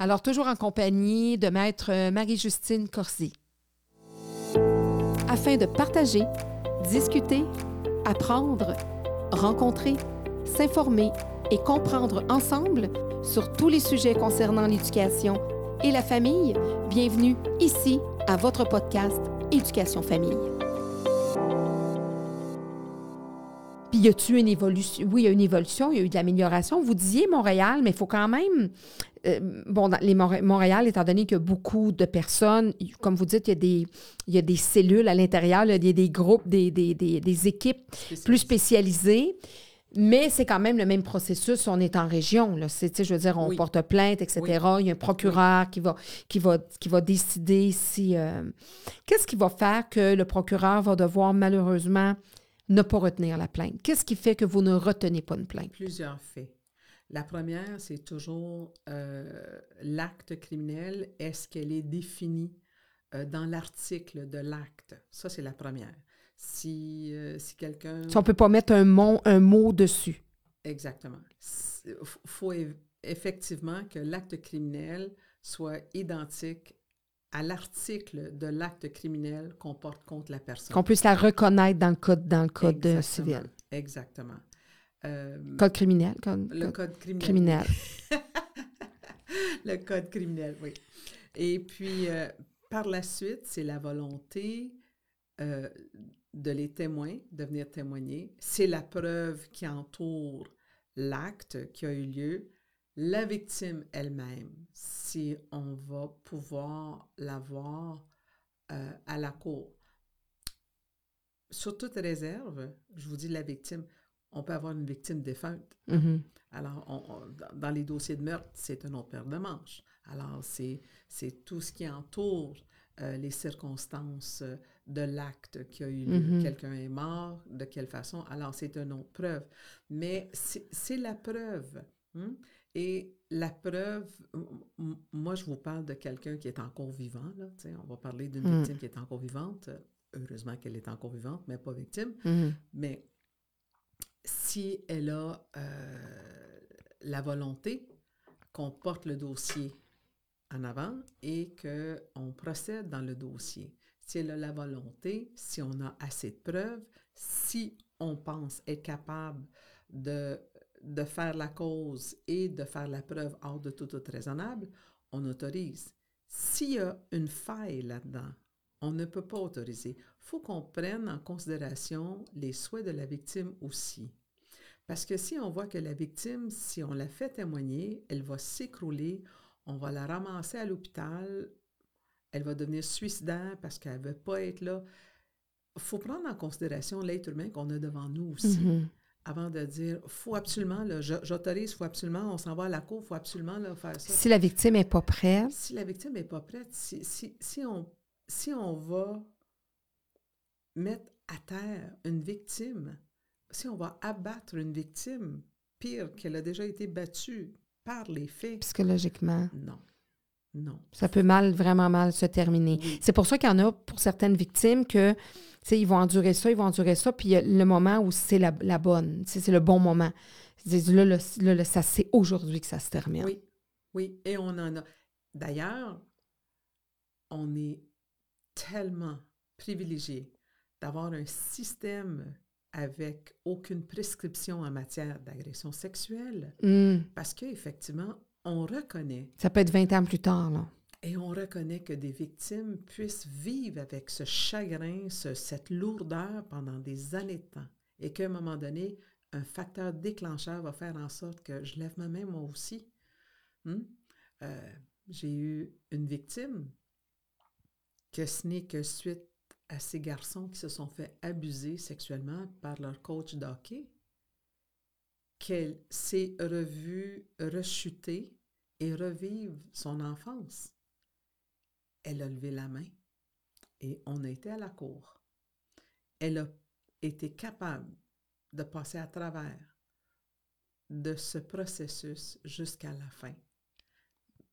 Alors, toujours en compagnie de Maître Marie-Justine Corsi. Afin de partager, discuter, apprendre, rencontrer, s'informer et comprendre ensemble sur tous les sujets concernant l'éducation et la famille, bienvenue ici à votre podcast Éducation Famille. Puis, y a-tu une évolution? Oui, il y a une évolution, il y a eu de l'amélioration. Vous disiez Montréal, mais il faut quand même. Euh, bon, dans les Montréal, étant donné qu'il y a beaucoup de personnes, comme vous dites, il y a des, il y a des cellules à l'intérieur, il y a des groupes, des, des, des, équipes plus spécialisées. Mais c'est quand même le même processus. On est en région. Là. je veux dire, on porte plainte, etc. Il y a un procureur qui, va, qui, va, qui va décider si. Euh, qu'est-ce qui va faire que le procureur va devoir malheureusement ne pas retenir la plainte? Qu'est-ce qui fait que vous ne retenez pas une plainte? Plusieurs faits. La première, c'est toujours euh, l'acte criminel. Est-ce qu'elle est définie euh, dans l'article de l'acte? Ça, c'est la première. Si, euh, si quelqu'un... Si on ne peut pas mettre un mot, un mot dessus. Exactement. Il faut effectivement que l'acte criminel soit identique à l'article de l'acte criminel qu'on porte contre la personne. Qu'on puisse la reconnaître dans le code, dans le code euh, civil. Exactement. Euh, code criminel. le code, criminel. le code criminel, oui. Et puis, euh, par la suite, c'est la volonté de les témoins, de venir témoigner. C'est la preuve qui entoure l'acte qui a eu lieu la victime elle-même, si on va pouvoir la voir euh, à la cour. Sur toute réserve, je vous dis la victime, on peut avoir une victime défunte. Mm-hmm. Alors, dans les dossiers de meurtre, c'est un autre paire de manches. Alors, c'est tout ce qui entoure euh, les circonstances de l'acte qui a eu lieu. Mm-hmm. Quelqu'un est mort, de quelle façon? Alors, c'est une autre preuve. Mais c'est la preuve. Hein? Et la preuve, moi, je vous parle de quelqu'un qui est encore vivant. Là, on va parler d'une mm. victime qui est encore vivante. Heureusement qu'elle est encore vivante, mais pas victime. Mm-hmm. Mais si elle a euh, la volonté qu'on porte le dossier en avant et qu'on procède dans le dossier, si elle a la volonté, si on a assez de preuves, si on pense être capable de de faire la cause et de faire la preuve hors de tout doute raisonnable, on autorise. S'il y a une faille là-dedans, on ne peut pas autoriser. Il faut qu'on prenne en considération les souhaits de la victime aussi. Parce que si on voit que la victime, si on la fait témoigner, elle va s'écrouler, on va la ramasser à l'hôpital, elle va devenir suicidaire parce qu'elle ne veut pas être là. Il faut prendre en considération l'être humain qu'on a devant nous aussi. Mm-hmm avant de dire faut absolument, j'autorise, faut absolument, on s'en va à la cour, faut absolument faire ça. Si la victime n'est pas prête. Si la victime n'est pas prête, si, si, si, on, si on va mettre à terre une victime, si on va abattre une victime, pire qu'elle a déjà été battue par les faits. Psychologiquement. Non. Non. Ça peut mal, vraiment mal se terminer. C'est pour ça qu'il y en a pour certaines victimes que ils vont endurer ça, ils vont endurer ça, puis il y a le moment où c'est la, bonne, c'est le bon moment. Là, là, ça, c'est aujourd'hui que ça se termine. Oui, oui, et on en a. D'ailleurs, on est tellement privilégié d'avoir un système avec aucune prescription en matière d'agression sexuelle, mmh. parce qu'effectivement, on reconnaît. Ça peut être 20 ans plus tard, là. Et on reconnaît que des victimes puissent vivre avec ce chagrin, cette lourdeur pendant des années de temps. Et qu'à un moment donné, un facteur déclencheur va faire en sorte que je lève ma main moi aussi. Hmm? Euh, j'ai eu une victime que ce n'est que suite à ces garçons qui se sont fait abuser sexuellement par leur coach d'hockey qu'elle s'est revue rechuter et revivre son enfance elle a levé la main et on a été à la cour. Elle a été capable de passer à travers de ce processus jusqu'à la fin.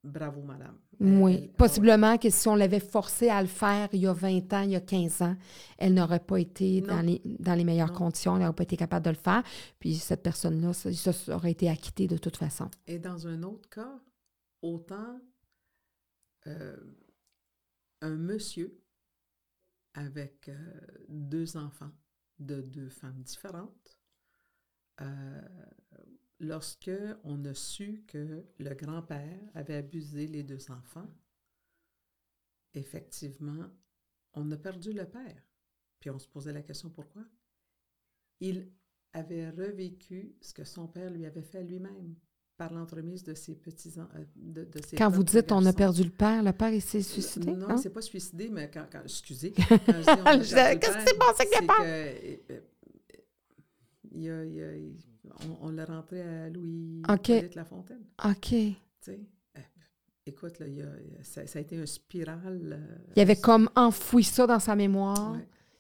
Bravo, madame. Oui, possiblement que si on l'avait forcée à le faire il y a 20 ans, il y a 15 ans, elle n'aurait pas été dans les, dans les meilleures conditions, elle n'aurait pas été capable de le faire. Puis cette personne-là, ça, ça, aurait été acquittée de toute façon. Et dans un autre cas, autant un monsieur avec deux enfants de deux femmes différentes. Lorsque on a su que le grand-père avait abusé les deux enfants, effectivement, on a perdu le père. Puis on se posait la question pourquoi? Il avait revécu ce que son père lui avait fait lui-même par l'entremise de ses petits euh, de, de Quand vous dites on a perdu le père, le père il s'est suicidé? Non, il ne s'est pas suicidé, mais quand, excusez. Qu'est-ce qui s'est passé avec le père? Il y a, il y a, on, l'a rentré à Louis okay. Lafontaine. OK. Tu sais, écoute, là, ça, a été un spirale. Euh, il avait comme enfoui ça dans sa mémoire.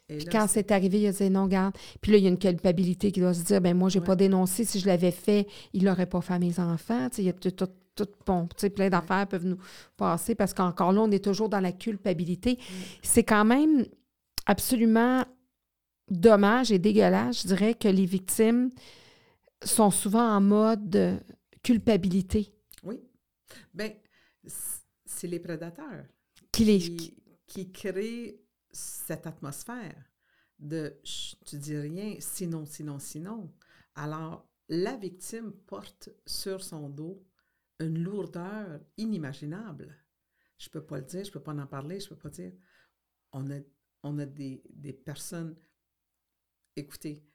puis quand c'est arrivé, il a dit non, garde. Puis là, il y a une culpabilité qui doit se dire ben moi, j'ai pas dénoncé. Si je l'avais fait, il l'aurait pas fait à mes enfants. il y a tout, tout, tout bon, plein d'affaires peuvent nous passer parce qu'encore là, on est toujours dans la culpabilité. C'est quand même absolument dommage et dégueulasse, je dirais, que les victimes sont souvent en mode culpabilité. Oui. Bien, c'est les prédateurs qui, qui, créent cette atmosphère de tu dis rien, sinon, sinon, sinon. Alors, la victime porte sur son dos une lourdeur inimaginable. Je ne peux pas le dire, je ne peux pas en parler, je ne peux pas dire. On a, on a des, des personnes. Écoutez,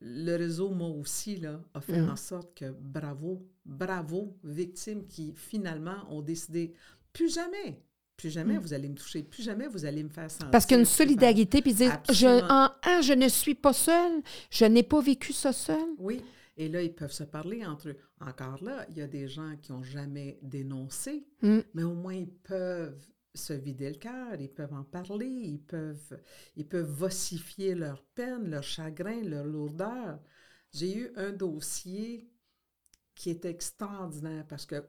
le réseau, moi aussi, là, a fait mm. en sorte que bravo, bravo, victimes qui finalement ont décidé plus jamais. Plus jamais mm. vous allez me toucher, plus jamais vous allez me faire sentir. Parce qu'une solidarité, puis dire je, en, je ne suis pas seule, je n'ai pas vécu ça seule. Oui, et là, ils peuvent se parler entre eux. Encore là, il y a des gens qui n'ont jamais dénoncé, mm. mais au moins ils peuvent se vider le cœur, ils peuvent en parler, ils peuvent, ils peuvent vossifier leur peine, leur chagrin, leur lourdeur. J'ai eu un dossier qui est extraordinaire parce que,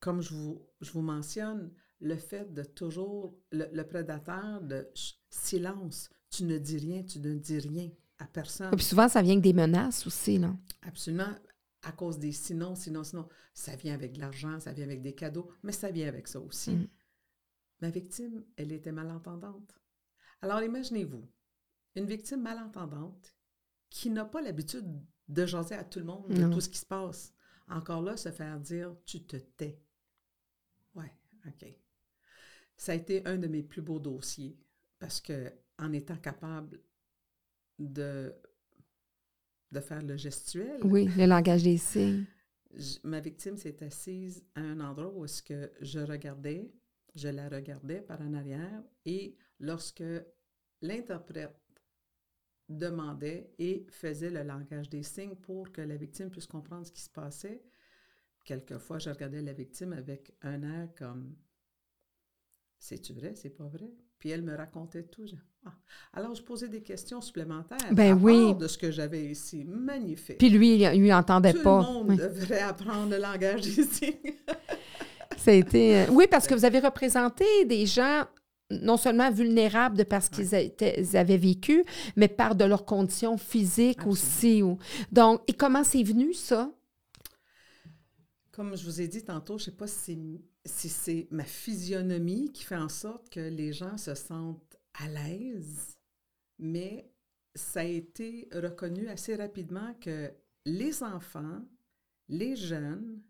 comme je vous, je vous mentionne, le fait de toujours, le, prédateur de silence, tu ne dis rien, tu ne dis rien à personne. puis souvent, ça vient avec des menaces aussi, non? Absolument. À cause des sinon, sinon, sinon. Ça vient avec de l'argent, ça vient avec des cadeaux, mais ça vient avec ça aussi. Mm. Ma victime, elle était malentendante. Alors imaginez-vous, une victime malentendante qui n'a pas l'habitude de jaser à tout le monde de tout ce qui se passe. Encore là, se faire dire tu te tais. Ouais, OK. Ça a été un de mes plus beaux dossiers parce que en étant capable de, de faire le gestuel. Oui, le langage des signes. ma victime s'est assise à un endroit où est-ce que je regardais je la regardais par en arrière et lorsque l'interprète demandait et faisait le langage des signes pour que la victime puisse comprendre ce qui se passait, quelquefois je regardais la victime avec un air comme C'est-tu vrai, c'est pas vrai? Puis elle me racontait tout. Ah. Alors, je posais des questions supplémentaires ben oui. de ce que j'avais ici. Magnifique. Puis lui, il n'entendait pas. Tout le monde devrait apprendre le langage des signes. Ça a été. Euh, oui, parce que vous avez représenté des gens non seulement vulnérables de parce qu'ils avaient vécu, mais par de leurs conditions physiques aussi. Donc, et comment c'est venu, ça? Comme je vous ai dit tantôt, je ne sais pas si c'est ma physionomie qui fait en sorte que les gens se sentent à l'aise, mais ça a été reconnu assez rapidement que les enfants, les jeunes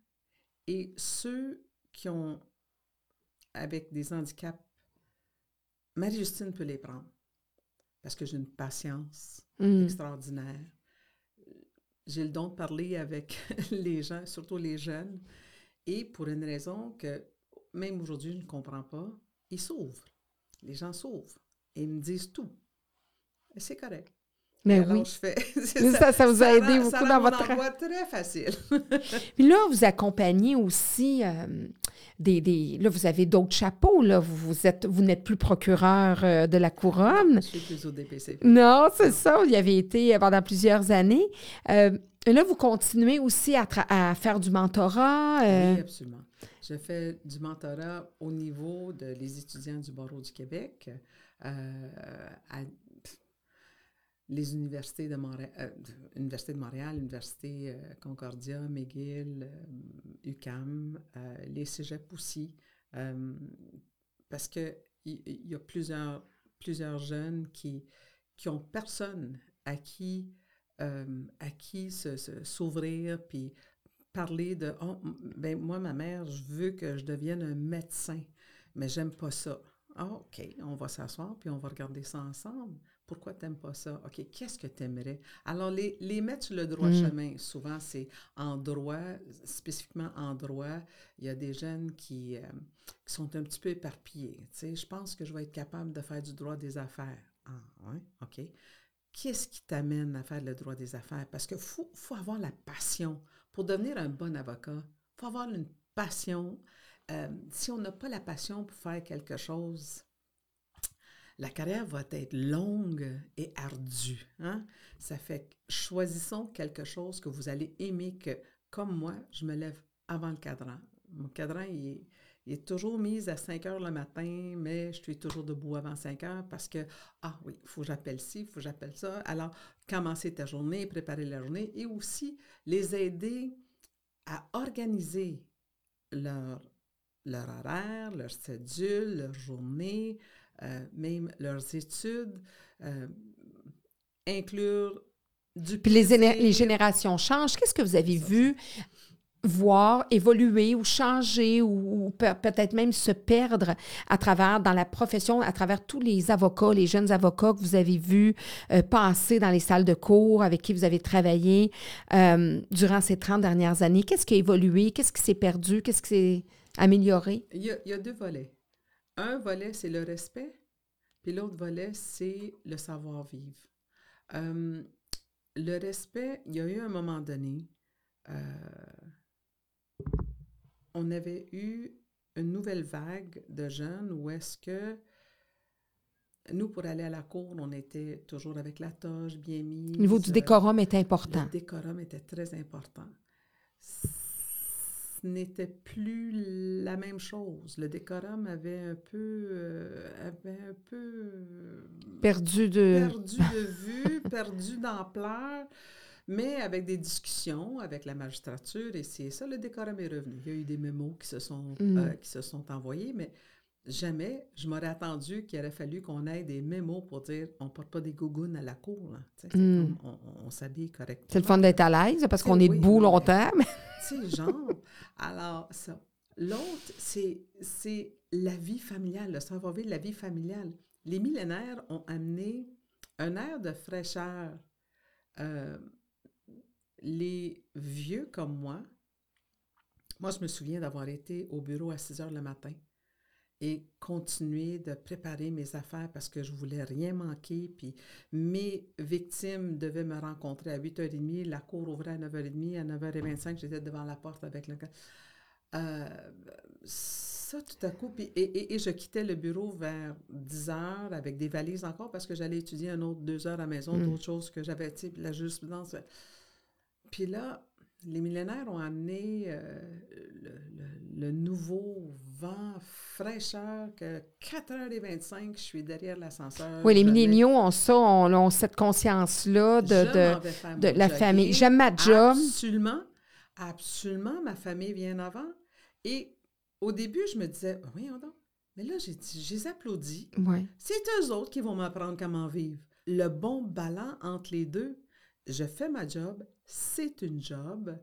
et ceux qui ont, avec des handicaps, Marie-Justine peut les prendre parce que j'ai une patience mm. extraordinaire. J'ai le don de parler avec les gens, surtout les jeunes, et pour une raison que même aujourd'hui je ne comprends pas, ils s'ouvrent. Les gens s'ouvrent et ils me disent tout. Et c'est correct. Mais oui. ça, ça, vous a aidé beaucoup dans votre travail. très facile. Puis là, vous accompagnez aussi euh, des, des, Là, vous avez d'autres chapeaux. Là. Vous, vous êtes, vous n'êtes plus procureur euh, de la couronne. Je suis plus au DPC. Non, c'est ça. Vous y avez été pendant plusieurs années. Euh, là, vous continuez aussi à, à faire du mentorat. Oui, absolument. Je fais du mentorat au niveau de les étudiants du barreau du Québec. à les universités de Montréal, euh, Université de Montréal, Université euh, Concordia, McGill, UCAM, euh, les cégeps aussi, Euh, parce qu'il y, y, a plusieurs, plusieurs jeunes qui, qui personne à qui, euh, à qui s'ouvrir, se, puis parler de oh, ben moi, ma mère, je veux que je devienne un médecin, mais j'aime pas ça. Ah, OK, on va s'asseoir puis on va regarder ça ensemble. Pourquoi tu n'aimes pas ça? OK, qu'est-ce que tu aimerais? Alors, les, les, mettre sur le droit mm. chemin, souvent, c'est en droit, spécifiquement en droit. Il y a des jeunes qui, euh, qui sont un petit peu éparpillés. Tu sais, je pense que je vais être capable de faire du droit des affaires. Ah, oui, OK. Qu'est-ce qui t'amène à faire le droit des affaires? Parce qu'il faut, faut avoir la passion. Pour devenir un bon avocat, il faut avoir une passion. Euh, si on n'a pas la passion pour faire quelque chose, la carrière va être longue et ardue. Hein? Ça fait choisissons quelque chose que vous allez aimer, que comme moi, je me lève avant le cadran. Mon cadran, il est, toujours mis à 5 heures le matin, mais je suis toujours debout avant 5 heures parce que, ah oui, il faut que j'appelle ci, il faut que j'appelle ça. Alors, commencer ta journée, préparer la journée et aussi les aider à organiser leur, leur horaire, leur cédule, leur journée, même leurs études, euh, inclure du... Puis les, les générations changent. Qu'est-ce que vous avez vu voir évoluer ou changer ou, peut-être même se perdre à travers dans la profession, à travers tous les avocats, les jeunes avocats que vous avez vus euh, passer dans les salles de cours, avec qui vous avez travaillé durant ces 30 dernières années? Qu'est-ce qui a évolué? Qu'est-ce qui s'est perdu? Qu'est-ce qui s'est amélioré? Il y, a, il y, a, deux volets. Un volet, c'est le respect, puis l'autre volet, c'est le savoir-vivre. Euh, le respect, il y a eu un moment donné, euh, on avait eu une nouvelle vague de jeunes où est-ce que nous, pour aller à la cour, on était toujours avec la toge bien mise. Le niveau du décorum est important. Le décorum était très important n'était plus la même chose. Le décorum avait un peu, euh, avait un peu euh, perdu de perdu de vue, perdu d'ampleur, mais avec des discussions avec la magistrature et c'est ça le décorum est revenu. Il y a eu des mémos qui se sont mm. euh, qui se sont envoyés, mais jamais je m'aurais attendu qu'il aurait fallu qu'on ait des mémos pour dire on porte pas des gougounes à la cour. Mm. on, s'habille correctement. C'est le fun d'être à l'aise parce qu'on est debout longtemps. Sais, genre. Alors, ça. L'autre, c'est la vie familiale, le savoir-vivre, la vie familiale. Les millénaires ont amené un air de fraîcheur. Euh, les vieux comme moi, moi, je me souviens d'avoir été au bureau à 6 heures le matin et continuer de préparer mes affaires parce que je voulais rien manquer. Puis mes victimes devaient me rencontrer à 8h30. La cour ouvrait à 9h30. À 9h25, j'étais devant la porte avec le... Euh, ça, tout à coup, puis, et, et, je quittais le bureau vers 10 heures avec des valises encore parce que j'allais étudier un autre deux heures à la maison, mm. d'autres choses que j'avais, tu sais, la jurisprudence. Puis là, les millénaires ont amené euh, le, nouveau vent, fraîcheur, que 4h25, je suis derrière l'ascenseur. Oui, les milléniaux ont ça, ont, cette conscience-là de, de, la famille. J'aime ma job. Absolument, absolument, ma famille vient avant. Et au début, je me disais, oui, donc. Mais là, j'ai dit, je les applaudis. C'est eux autres qui vont m'apprendre comment vivre. Le bon ballon entre les deux, je fais ma job, c'est une job,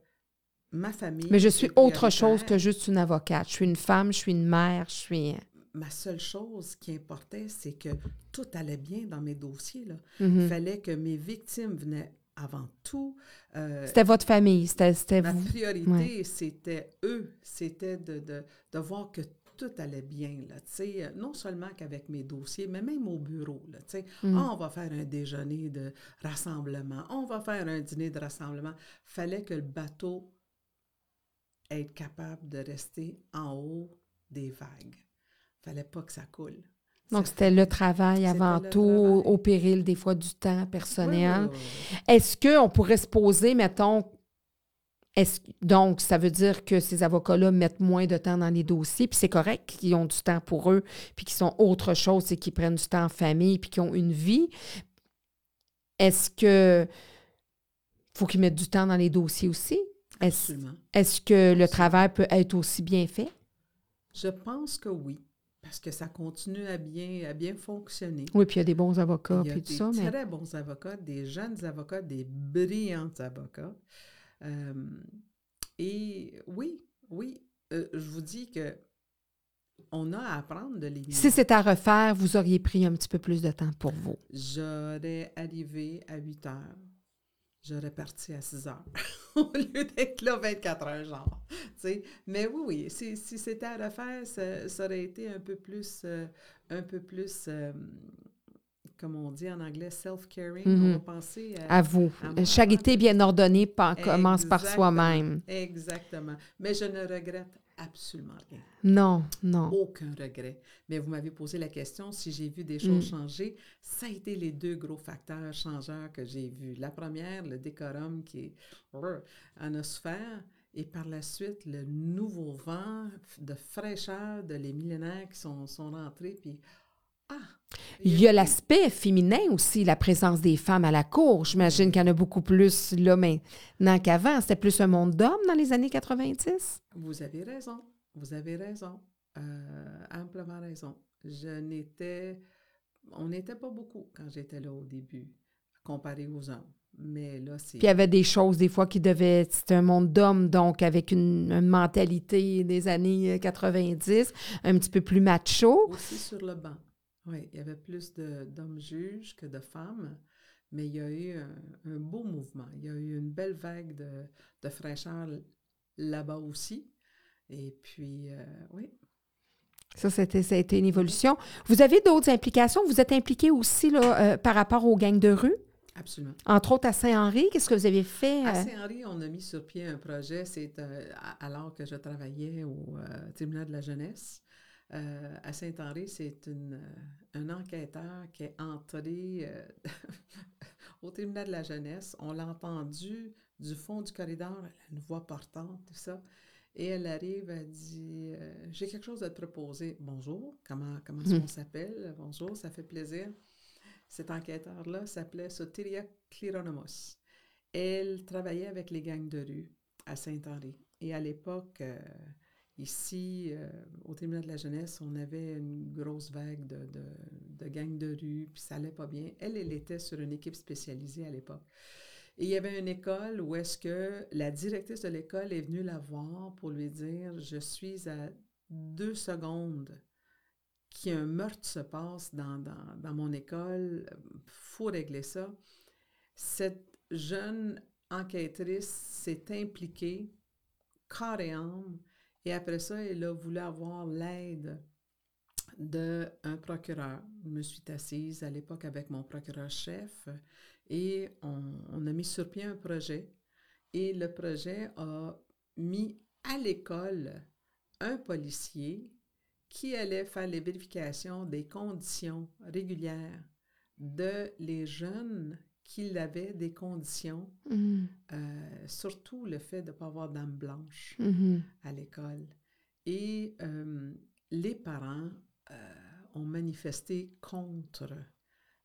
ma famille. Mais je suis autre chose que juste une avocate. Je suis une femme, je suis une mère, je suis. Ma seule chose qui importait, c'est que tout allait bien dans mes dossiers. Là. Mm-hmm. Il fallait que mes victimes venaient avant tout. Euh, c'était votre famille, c'était Ma priorité, c'était eux. C'était de, de, de, voir que tout allait bien, là, euh, non seulement qu'avec mes dossiers, mais même au bureau. Là, mm. ah, on va faire un déjeuner de rassemblement, on va faire un dîner de rassemblement. fallait que le bateau être capable de rester en haut des vagues. fallait pas que ça coule. Donc, c'était le travail avant tout, au péril des fois du temps personnel. Est-ce qu'on pourrait se poser, mettons, donc, ça veut dire que ces avocats-là mettent moins de temps dans les dossiers, puis c'est correct qu'ils ont du temps pour eux, puis qu'ils sont autre chose, c'est qu'ils prennent du temps en famille, puis qu'ils ont une vie. Est-ce que faut qu'ils mettent du temps dans les dossiers aussi? Absolument. Est-ce que le travail peut être aussi bien fait? Je pense que oui parce que ça continue à bien, à bien fonctionner. Oui, puis il y a des bons avocats, puis tout ça. Il y a des très bons avocats, des jeunes avocats, des brillants avocats. Euh, et oui, oui, euh, je vous dis que on a à apprendre de les Si c'est à refaire, vous auriez pris un petit peu plus de temps pour vous. J'aurais arrivé à 8 heures j'aurais parti à 6 heures au lieu d'être là 24 heures, genre. Mais oui, oui, si, si c'était à refaire, ça, ça, aurait été un peu plus, euh, un peu plus, euh, comme on dit en anglais, self-caring. On mm-hmm. va penser à, vous. Charité bien ordonnée commence par soi-même. Exactement. Mais je ne regrette absolument rien. Non, non. Aucun regret. Mais vous m'avez posé la question si j'ai vu des choses mm. changer. Ça a été les deux gros facteurs changeurs que j'ai vus. La première, le décorum qui est en osphère. Et par la suite, le nouveau vent de fraîcheur de les millénaires qui sont, sont rentrés. Puis! Il y a l'aspect féminin aussi, la présence des femmes à la cour. J'imagine qu'il y en a beaucoup plus là maintenant qu'avant. C'était plus un monde d'hommes dans les années 90? Vous avez raison. Vous avez raison. Euh, amplement raison. Je n'étais. On n'était pas beaucoup quand j'étais là au début, comparé aux hommes. Mais là, c'est. Puis il y avait des choses, des fois, qui devaient. C'était un monde d'hommes, donc avec une, une, mentalité des années 90, un petit peu plus macho. Aussi sur le banc. Oui, il y avait plus d'hommes juges que de femmes, mais il y a eu un, beau mouvement. Il y a eu une belle vague de, de fraîcheur là-bas aussi. Et puis, euh, oui. Ça, c'était, ça a été une évolution. Vous avez d'autres implications? Vous êtes impliqué aussi là, euh, par rapport aux gangs de rue? Absolument. Entre autres à Saint-Henri, qu'est-ce que vous avez fait? À euh? Saint-Henri, on a mis sur pied un projet. C'est alors que je travaillais au tribunal de la jeunesse. Euh, à Saint-Henri, c'est euh, un enquêteur qui est entré euh, au tribunal de la jeunesse. On l'a entendu du fond du corridor, une voix portante, tout ça. Et elle arrive, elle dit J'ai quelque chose à te proposer. Bonjour, comment, comment est-ce hmm. qu'on s'appelle? Bonjour, ça fait plaisir. Cet enquêteur-là s'appelait Sotiria Klironomos. Elle travaillait avec les gangs de rue à Saint-Henri. Et à l'époque, Ici, euh, au tribunal de la jeunesse, on avait une grosse vague de, de, de gangs de rue, puis ça allait pas bien. Elle, elle était sur une équipe spécialisée à l'époque. Et il y avait une école où est-ce que la directrice de l'école est venue la voir pour lui dire, je suis à deux secondes qu'un meurtre se passe dans, dans, dans mon école, faut régler ça. Cette jeune enquêtrice s'est impliquée corps et âme et après ça, elle a voulu avoir l'aide d'un procureur. Je me suis assise à l'époque avec mon procureur-chef et on, a mis sur pied un projet. Et le projet a mis à l'école un policier qui allait faire les vérifications des conditions régulières de les jeunes qu'il avait des conditions, mm-hmm. euh, surtout le fait de ne pas avoir d'âme blanche mm-hmm. à l'école. Et euh, les parents euh, ont manifesté contre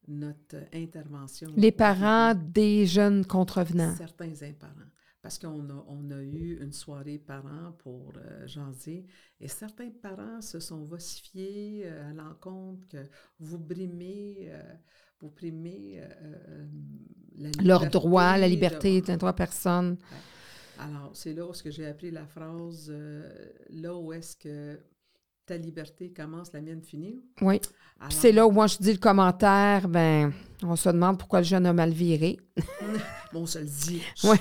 notre intervention. Les parents des jeunes contrevenants. Certains parents. Parce qu'on a, on a eu une soirée parents pour jaser et certains parents se sont vocifiés à l'encontre que vous brimez primer euh, euh, la leur droit, la liberté de trois personnes. Alors, c'est là où j'ai appris la phrase euh, là où est-ce que ta liberté commence, la mienne finit. Oui. C'est là où moi je dis le commentaire, ben, on se demande pourquoi le jeune a mal viré. bon, on se le dit. Oui.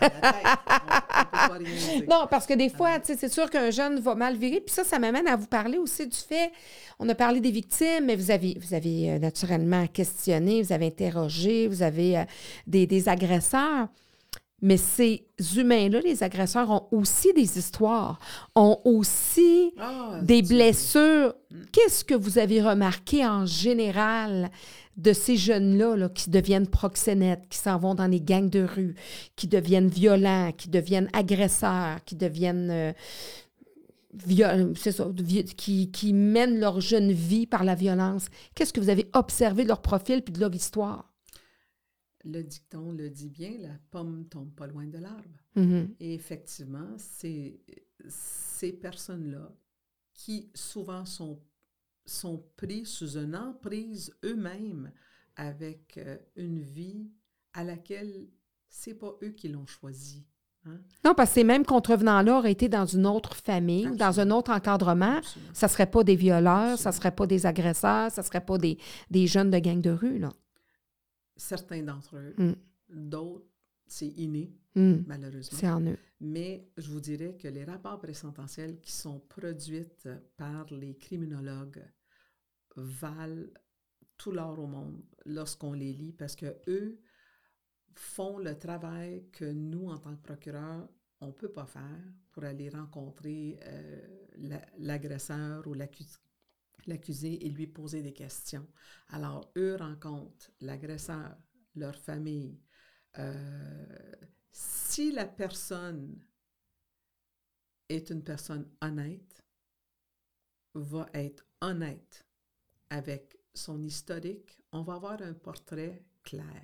non, parce que des fois, c'est sûr qu'un jeune va mal virer. Puis ça, ça m'amène à vous parler aussi du fait, on a parlé des victimes, mais vous avez, euh, naturellement questionné, vous avez interrogé, vous avez euh, des, agresseurs. Mais ces humains-là, les agresseurs, ont aussi des histoires, ont aussi ah, des blessures. Mm. Qu'est-ce que vous avez remarqué en général de ces jeunes-là qui deviennent proxénètes, qui s'en vont dans les gangs de rue, qui deviennent violents, qui deviennent agresseurs, qui deviennent... Euh, ça, qui, qui, mènent leur jeune vie par la violence? Qu'est-ce que vous avez observé de leur profil puis de leur histoire? Le dicton le dit bien, la pomme tombe pas loin de l'arbre. Mm-hmm. Et effectivement, ces, ces personnes-là qui souvent sont, sont pris sous une emprise eux-mêmes avec euh, une vie à laquelle c'est pas eux qui l'ont choisi. Hein. Non, parce que ces mêmes contrevenants-là auraient été dans une autre famille, dans un autre encadrement. Ça ne serait pas des violeurs, ça ne serait pas des agresseurs, ça ne serait pas des, des, jeunes de gang de rue. Là. Certains d'entre eux. Mm. D'autres, c'est inné, mm. malheureusement. C'est en eux. Mais je vous dirais que les rapports présententiels qui sont produits par les criminologues valent tout l'or au monde lorsqu'on les lit parce que eux font le travail que nous, en tant que procureurs, on ne peut pas faire pour aller rencontrer euh, l'agresseur ou l'accusé et lui poser des questions. Alors, eux rencontrent l'agresseur, leur famille. Euh, si la personne est une personne honnête, va être honnête avec son historique, on va avoir un portrait clair.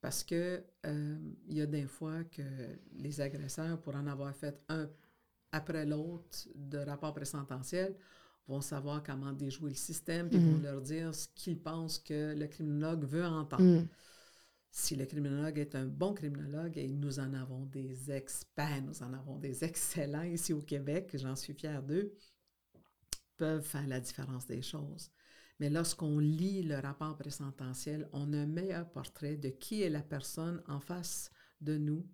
Parce que euh, y a des fois que les agresseurs, pour en avoir fait un après l'autre de rapport présententiel, vont savoir comment déjouer le système, puis vont mm. leur dire ce qu'ils pensent que le criminologue veut entendre. Mm. Si le criminologue est un bon criminologue, et nous en avons des experts, nous en avons des excellents ici au Québec, j'en suis fière d'eux, peuvent faire la différence des choses. Mais lorsqu'on lit le rapport présententiel, on a un meilleur portrait de qui est la personne en face de nous,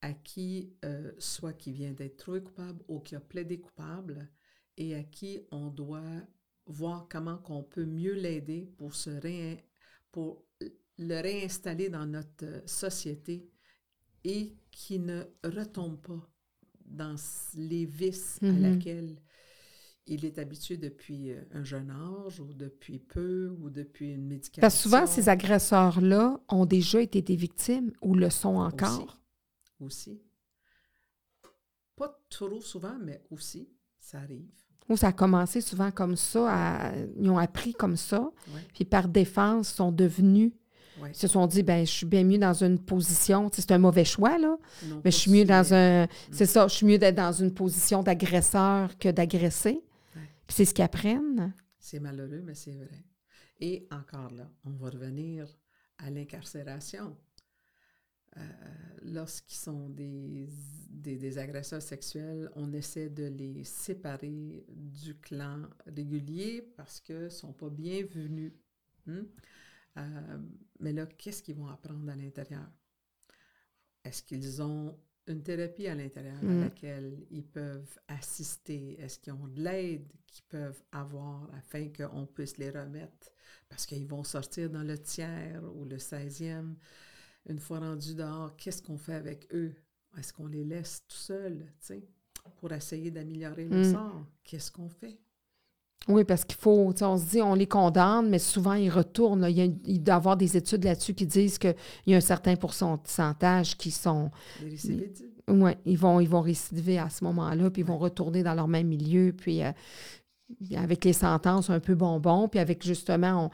à qui, euh, soit qui vient d'être trouvé coupable ou qui a plaidé coupable, et à qui on doit voir comment qu'on peut mieux l'aider pour se pour le réinstaller dans notre société et qui ne retombe pas dans les vices à mm-hmm. laquelle il est habitué depuis euh, un jeune âge ou depuis peu ou depuis une médication. Parce que souvent, ces agresseurs-là ont déjà été des victimes ou le sont encore. Aussi. Pas trop souvent, mais aussi, ça arrive. Ou ça a commencé souvent comme ça, ils ont appris comme ça, puis par défense, sont devenus ils se sont dit, ben, je suis bien mieux dans une position, c'est un mauvais choix, là, mais je suis mieux dans un, c'est ça, je suis mieux d'être dans une position d'agresseur que d'agressé. C'est ce qu'ils apprennent. C'est malheureux, mais c'est vrai. Et encore là, on va revenir à l'incarcération. Euh, lorsqu'ils sont des, des, agresseurs sexuels, on essaie de les séparer du clan régulier parce qu'ils ne sont pas bienvenus. Hmm? Euh, mais là, qu'est-ce qu'ils vont apprendre à l'intérieur? Est-ce qu'ils ont une thérapie à l'intérieur à mm. laquelle ils peuvent assister? Est-ce qu'ils ont de l'aide qu'ils peuvent avoir afin qu'on puisse les remettre? Parce qu'ils vont sortir dans le tiers ou le 16e. Une fois rendus dehors, qu'est-ce qu'on fait avec eux? Est-ce qu'on les laisse tout seuls, pour essayer d'améliorer le mm. sort? Qu'est-ce qu'on fait? Oui, parce qu'il faut, on se dit, on les condamne, mais souvent ils retournent. Il, y a, il, doit y avoir des études là-dessus qui disent qu'il y a un certain pourcentage qui sont. Oui, ils vont, ils vont récidiver à ce moment-là, puis ils vont retourner dans leur même milieu, puis euh, avec les sentences un peu bonbons, puis avec justement,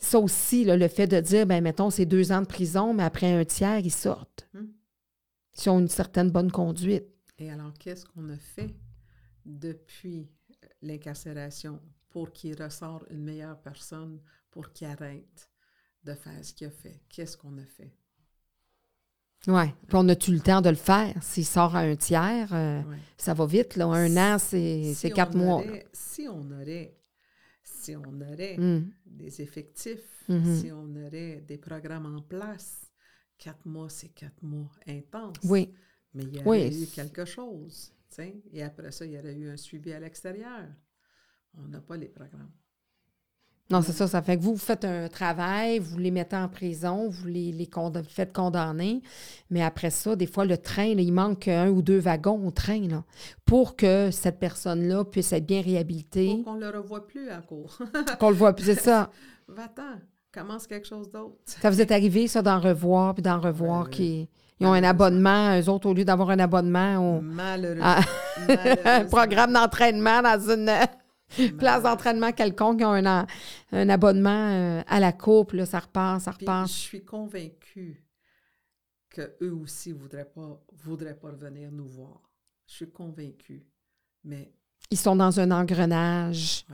ça aussi, le fait de dire, ben mettons, c'est deux ans de prison, mais après un tiers, ils sortent. Hum. Ils ont une certaine bonne conduite. Et alors, qu'est-ce qu'on a fait depuis l'incarcération pour qu'il ressorte une meilleure personne, pour qu'il arrête de faire ce qu'il a fait? Qu'est-ce qu'on a fait? Oui. Puis on a-tu le temps de le faire? S'il sort à un tiers, euh, ça va vite. Là. Un an, c'est quatre mois. si on aurait, si on aurait hmm. des effectifs, mm-hmm. si on aurait des programmes en place, quatre mois, c'est quatre mois intenses. Oui. Mais il y a eu quelque chose. Et après ça, il y aurait eu un suivi à l'extérieur. On n'a pas les programmes. Non, c'est ça. Ça fait que vous, vous faites un travail, vous les mettez en prison, vous les, les faites condamner. Mais après ça, des fois, le train, il manque un ou deux wagons au train là, pour que cette personne-là puisse être bien réhabilitée. Pour qu'on ne le revoie plus à court. qu'on le voit plus, c'est ça. Va-t'en, commence quelque chose d'autre. Ça vous est arrivé, ça, d'en revoir, puis d'en revoir qui. Ils ont un abonnement, eux autres, au lieu d'avoir un abonnement au un programme d'entraînement dans une place d'entraînement quelconque, ils ont un, un abonnement euh, à la coupe, là, ça repart, ça repart. je suis convaincue qu'eux aussi ne voudraient pas, voudraient pas revenir nous voir. Je suis convaincue. Mais Ils sont dans un engrenage.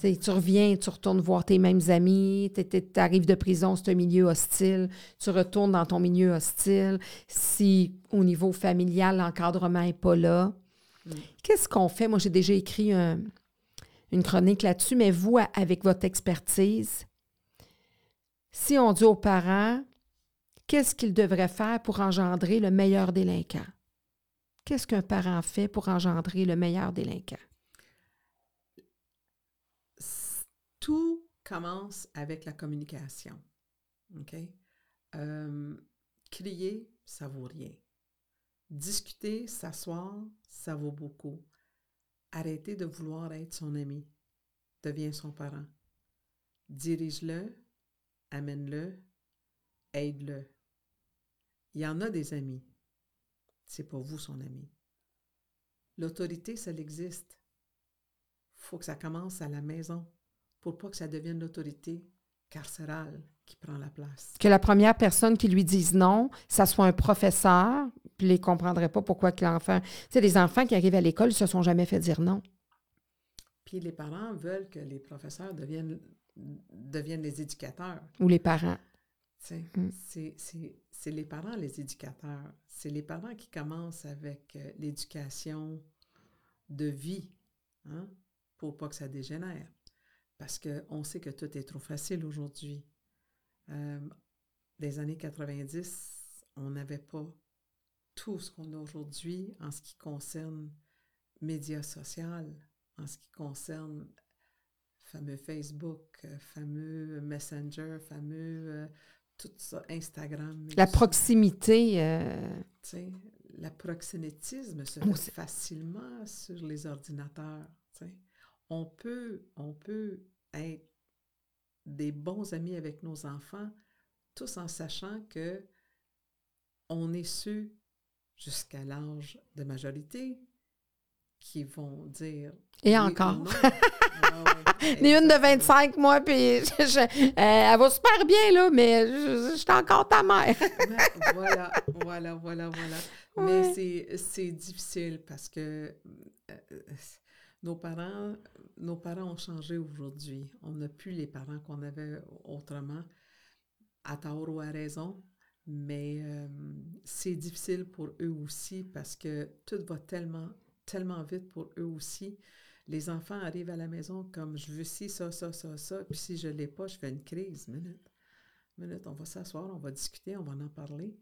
Tu reviens, tu retournes voir tes mêmes amis, tu arrives de prison, c'est un milieu hostile, tu retournes dans ton milieu hostile. Si au niveau familial, l'encadrement n'est pas là, mm. qu'est-ce qu'on fait? Moi, j'ai déjà écrit une chronique là-dessus, mais vous, avec votre expertise, si on dit aux parents, qu'est-ce qu'ils devraient faire pour engendrer le meilleur délinquant? Qu'est-ce qu'un parent fait pour engendrer le meilleur délinquant? tout commence avec la communication. OK? Euh, crier, ça vaut rien. Discuter, s'asseoir, ça vaut beaucoup. Arrêter de vouloir être son ami. Deviens son parent. Dirige-le, amène-le, aide-le. Il y en a des amis. C'est pas vous son ami. L'autorité, ça existe. faut que ça commence à la maison pour pas que ça devienne l'autorité carcérale qui prend la place. Que la première personne qui lui dise non, ça soit un professeur, puis il ne comprendrait pas pourquoi que l'enfant... Tu sais, les enfants qui arrivent à l'école, ils se sont jamais fait dire non. Puis les parents veulent que les professeurs deviennent, deviennent les éducateurs. Ou les parents. Mm. C'est les parents, les éducateurs. C'est les parents qui commencent avec euh, l'éducation de vie, hein, pour pas que ça dégénère parce qu'on sait que tout est trop facile aujourd'hui. Euh, des années 90, on n'avait pas tout ce qu'on a aujourd'hui en ce qui concerne médias sociaux, en ce qui concerne fameux Facebook, euh, fameux Messenger, fameux euh, tout ça, Instagram. La proximité. Sais, la proxénétisme se fait facilement sur les ordinateurs. sais on peut, on peut être des bons amis avec nos enfants, tous en sachant que on est ceux jusqu'à l'âge de majorité qui vont dire. Et encore. Ni une de 25 mois, puis euh, elle va super bien, là, mais je, suis encore ta mère. voilà, voilà, voilà, voilà. Mais c'est difficile parce que euh, nos parents, nos parents ont changé aujourd'hui. On n'a plus les parents qu'on avait autrement, à tort ou à raison, mais euh, c'est difficile pour eux aussi parce que tout va tellement, tellement vite pour eux aussi. Les enfants arrivent à la maison comme je veux ci, ça, ça, ça, ça, puis si je ne l'ai pas, je fais une crise. Minute, minute, on va s'asseoir, on va discuter, on va en parler.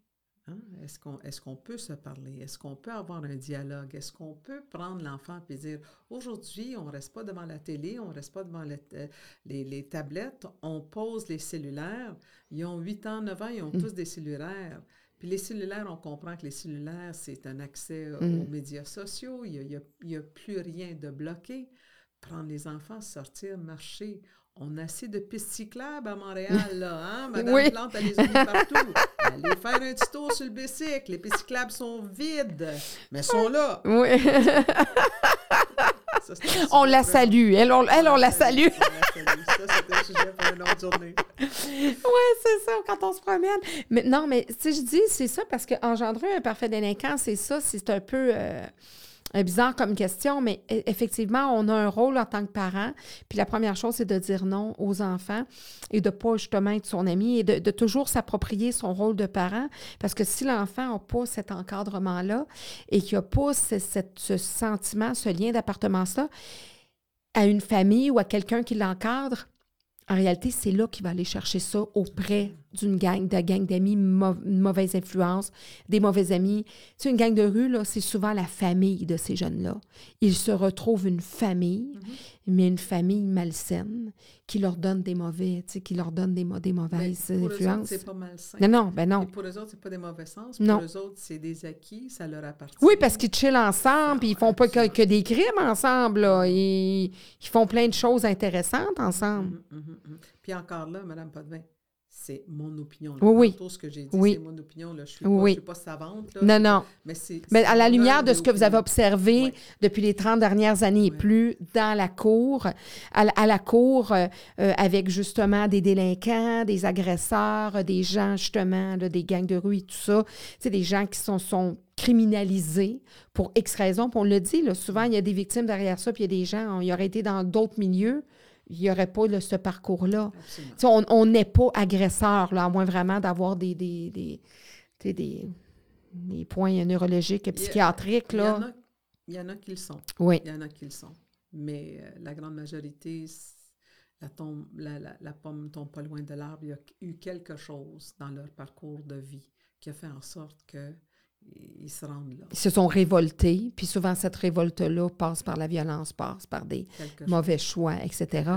Hein? Est-ce qu'on est peut se parler? Est-ce qu'on peut avoir un dialogue? Est-ce qu'on peut prendre l'enfant et dire aujourd'hui, on ne reste pas devant la télé, on ne reste pas devant euh, les, les, tablettes, on pose les cellulaires. Ils ont 8 ans, 9 ans, ils ont mm. tous des cellulaires. Puis les cellulaires, on comprend que les cellulaires, c'est un accès mm. aux médias sociaux. Il n'y a, a, plus rien de bloqué. Prendre les enfants, sortir, marcher. On a assez de pistes cyclables à Montréal, là, hein? Madame Plante, elle les partout. Allez faire un petit tour sur le bicycle. Les pistes cyclables sont vides, mais sont là. Oui. on la salue. Elle, on, elle, on la salue. Ça, un sujet pour une autre journée. oui, c'est ça, quand on se promène. Mais non, mais si je dis, c'est ça, parce qu'engendrer un parfait délinquant, c'est ça, c'est un peu... Euh, bizarre comme question, mais e, effectivement, on a un rôle en tant que parent. Puis la première chose, c'est de dire non aux enfants et de ne pas justement être son ami et de, toujours s'approprier son rôle de parent. Parce que si l'enfant n'a pas cet encadrement-là et qu'il n'a pas ce, ce, sentiment, ce lien d'appartenance-là à une famille ou à quelqu'un qui l'encadre, en réalité, c'est là qu'il va aller chercher ça auprès d'une gang, de gang d'amis, mauvaise influence, des mauvais amis. C'est une gang de rue, là, c'est souvent la famille de ces jeunes-là. Ils se retrouvent une famille, mm-hmm. mais une famille malsaine qui leur donne des mauvais, qui leur donne des, des mauvaises mais pour influences. c'est pas malsain. Non, non, ben non. pour eux autres, c'est pas des mauvais sens. Pour eux autres, c'est des acquis, ça leur appartient. Oui, parce qu'ils chillent ensemble, puis ils font pas que, des crimes ensemble, là. Ils, font plein de choses intéressantes ensemble. Mm-hmm, mm-hmm, puis encore là, Madame Potvin, c'est mon opinion. Là. Oui, Tantôt, ce que j'ai dit, Oui. c'est mon opinion. Là. Je ne suis, Oui. pas- je suis pas savante. Là. Non, non. Mais, c'est, Mais c'est à la lumière de ce que vous avez observé depuis les 30 dernières années et plus dans la cour, à, la- à la cour, euh, euh, avec justement des délinquants, des agresseurs, des gens justement, là, des gangs de rue et tout ça, c'est des gens qui sont, sont criminalisés pour X raisons. Puis on le dit, là, souvent, il y a des victimes derrière ça, puis il y a des gens, ils auraient été dans d'autres milieux, il n'y aurait pas là, ce parcours-là. On n'est pas agresseur, là, à moins vraiment d'avoir des, des, des, des, des points neurologiques, psychiatriques. Il y, en Là. a, il y en a qui le sont. Oui, Il y en a qui le sont. Mais euh, la grande majorité, la, tombe, la, la, la pomme ne tombe pas loin de l'arbre. Il y a eu quelque chose dans leur parcours de vie qui a fait en sorte qu'ils se rendent là. ils se sont révoltés, puis souvent cette révolte-là passe par la violence, passe par des Quelque chose, mauvais choix, etc.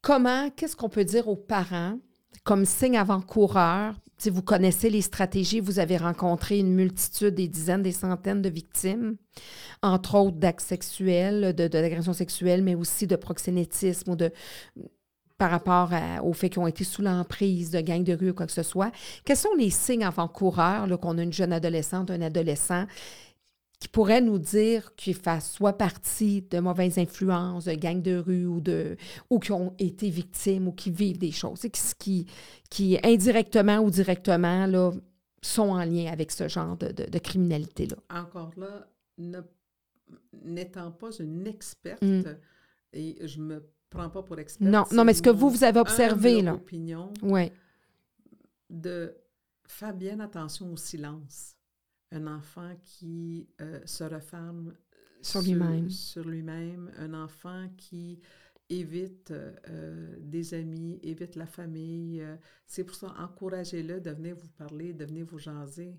Comment, qu'est-ce qu'on peut dire aux parents comme signe avant-coureur? Si vous connaissez les stratégies, vous avez rencontré une multitude, des dizaines, des centaines de victimes, entre autres d'actes sexuels, de, de- d'agressions sexuelles, mais aussi de proxénétisme ou de par rapport à- au fait qu'ils ont été sous l'emprise de gangs de rue ou quoi que ce soit. Quels sont les signes avant-coureurs qu'on a une jeune adolescente, un adolescent qui pourrait nous dire qu'ils fassent soit partie de mauvaises influences, de gangs de rue ou, de, ou qui ont été victimes ou qui vivent des choses, qui, qui, qui indirectement ou directement là, sont en lien avec ce genre de, de- de criminalité-là. Encore là, n'étant pas une experte, Mm. et je me prends pas pour experte. Non, non, mais ce que vous, vous avez observé, là. opinion Oui. de faire bien attention au silence. Un enfant qui euh, se referme Sur lui-même. Sur lui-même. Un enfant qui évite euh, euh, des amis, évite la famille. euh, c'est pour ça, encouragez-le de venir vous parler, de venir vous jaser.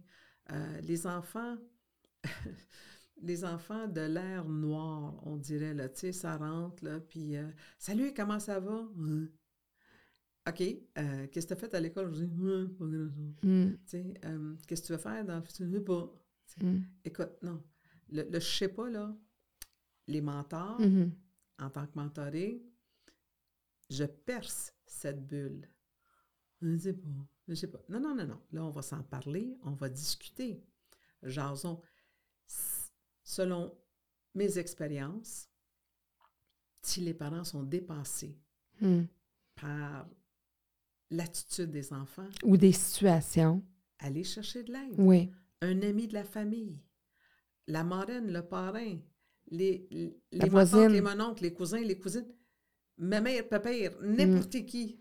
Euh, les enfants, les enfants de l'ère noire, on dirait, là, tu sais, ça rentre, là, puis euh, Salut, comment ça va? Hein? OK, euh, qu'est-ce que tu as fait à l'école? Je dis, Hein, pas grand-chose. Mm, Tu sais, euh, qu'est-ce que tu veux faire dans le futur? Je sais pas. Mm, Écoute, non. Le, le je sais pas, là, les mentors, mhm. en tant que mentoré, je perce cette bulle. Je ne sais pas. Je sais pas. Non, non, non, non. Là, on va s'en parler, on va discuter. Jason, selon mes expériences, si les parents sont dépassés Mm. par l'attitude des enfants, Ou des situations. allez chercher de l'aide. Oui. Un ami de la famille, la marraine, le parrain, les, les, les mononcles, les mononcles, les cousins, les cousines, ma mère, papa, n'importe qui.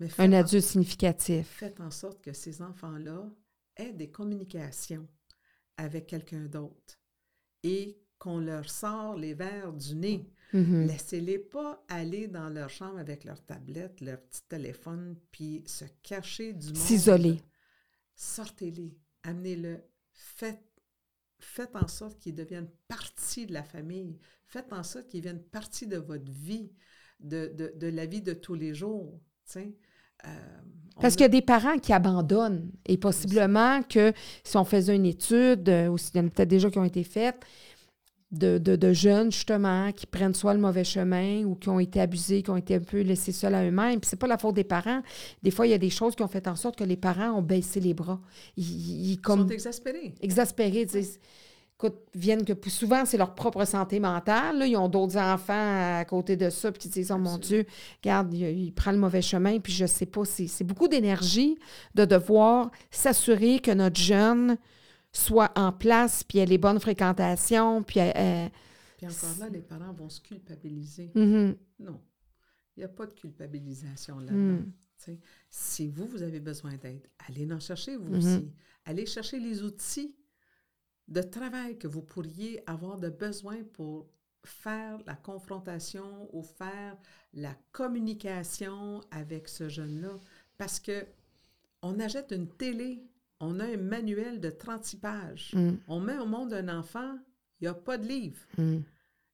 Mais Un en- adulte significatif. faites en sorte que ces enfants-là aient des communications avec quelqu'un d'autre et qu'on leur sort les verres du nez. Mhm. Laissez-les pas aller dans leur chambre avec leur tablette, leur petit téléphone, puis se cacher du monde. S'isoler. Sortez-les, amenez-le, faites, faites en sorte qu'ils deviennent partie de la famille, faites en sorte qu'ils deviennent partie de votre vie, de, de, de la vie de tous les jours. Euh, Parce qu'il y a des parents qui abandonnent. Et possiblement que si on faisait une étude, euh, ou s'il y en a peut-être déjà qui ont été faites, de, de, de jeunes, justement, qui prennent soit le mauvais chemin ou qui ont été abusés, qui ont été un peu laissés seuls à eux-mêmes. Puis c'est pas la faute des parents. Des fois, il y a des choses qui ont fait en sorte que les parents ont baissé les bras. Ils, ils- sont exaspérés. exaspérés. Écoute, viennent que souvent, c'est leur propre santé mentale. là. Ils ont d'autres enfants à côté de ça, puis qui disent Oh mon Dieu, regarde, il, il prend le mauvais chemin, puis je sais pas. C'est c'est beaucoup d'énergie de devoir s'assurer que notre jeune soit en place, puis ait les bonnes fréquentations, puis. Puis encore là, les parents vont se culpabiliser. mhm, Non, il n'y a pas de culpabilisation Mm. là-dedans. sais. Si vous, vous avez besoin d'aide, allez en chercher vous Mhm. aussi. Allez chercher les outils de travail que vous pourriez avoir de besoin pour faire la confrontation ou faire la communication avec ce jeune-là? Parce que on achète une télé, on a un manuel de 36 pages. mm, On met au monde un enfant, il n'y a pas de livre. mm.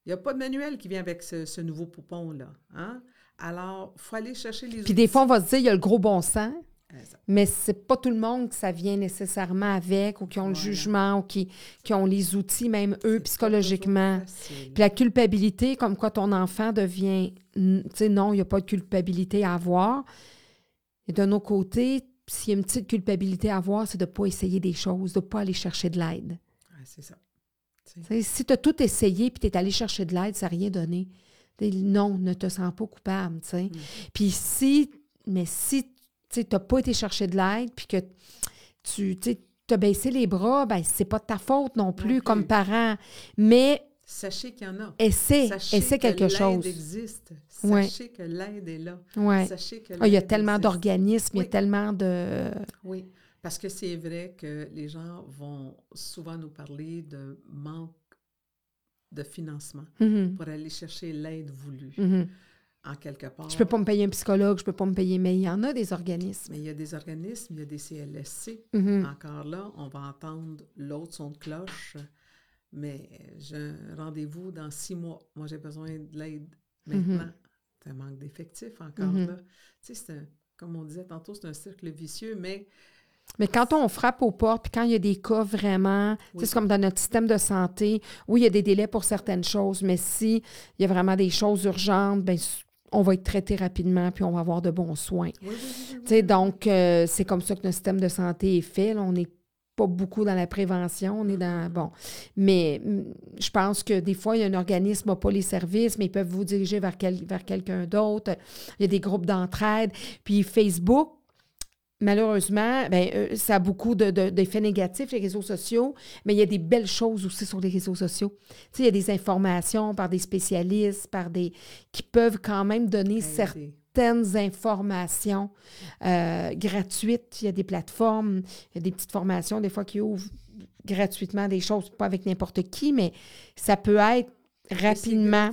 Il n'y a pas de manuel qui vient avec ce, ce nouveau poupon-là. Hein? Alors, il faut aller chercher les Puis des fois, on va se dire, il y a le gros bon sens. Mais c'est pas tout le monde que ça vient nécessairement avec, ou qui ont le jugement, ou qui, qui ont les outils, même eux, psychologiquement. Puis la culpabilité, comme quoi ton enfant devient. Tu sais, non, il n'y a pas de culpabilité à avoir. Et d'un autre côté, s'il y a une petite culpabilité à avoir, c'est de ne pas essayer des choses, de ne pas aller chercher de l'aide. c'est ça. Si tu as tout essayé puis tu es allé chercher de l'aide, ça n'a rien donné. Non, ne te sens pas coupable. Mm. Puis si, mais si tu n'as pas été chercher de l'aide puis que tu as baissé les bras, ben c'est pas de ta faute non plus, comme parent. Mais Sachez qu'il y en a. Essaie, essaie quelque que chose. existe. Sachez que l'aide est là. Sachez que ah, il y a tellement d'organismes, il y a tellement de... Oui, parce que c'est vrai que les gens vont souvent nous parler de manque de financement mm-hmm. pour aller chercher l'aide voulue. Mm-hmm. En quelque part. Je ne peux pas me payer un psychologue, je ne peux pas me payer, mais il y en a des organismes. Mais il y a des organismes, il y a des CLSC. Mm-hmm. Encore là, on va entendre l'autre son de cloche mais j'ai un rendez-vous dans six mois. Moi, j'ai besoin de l'aide maintenant. Mhm. C'est un manque d'effectifs encore mhm. là. Tu sais, c'est comme on disait tantôt, c'est un cercle vicieux, mais. Mais quand on frappe aux portes, puis quand il y a des cas vraiment, c'est comme dans notre système de santé, oui, il y a des délais pour certaines choses, mais si il y a vraiment des choses urgentes, bien, on va être traité rapidement, puis on va avoir de bons soins. Oui, donc, euh, c'est comme ça que notre système de santé est fait. on est pas beaucoup dans la prévention, on est dans bon. Mais mm, je pense que des fois, il y a un organisme n'a pas les services, mais ils peuvent vous diriger vers, vers quelqu'un d'autre. Il y a des groupes d'entraide. Puis Facebook, malheureusement, ben, euh, ça a beaucoup d'effets de, négatifs, les réseaux sociaux, mais il y a des belles choses aussi sur les réseaux sociaux. Tu sais, il y a des informations par des spécialistes, par des qui peuvent quand même donner certains certaines informations euh, gratuites. Il y a des plateformes, il y a des petites formations des fois qui ouvrent gratuitement des choses, pas avec n'importe qui, mais ça peut être rapidement.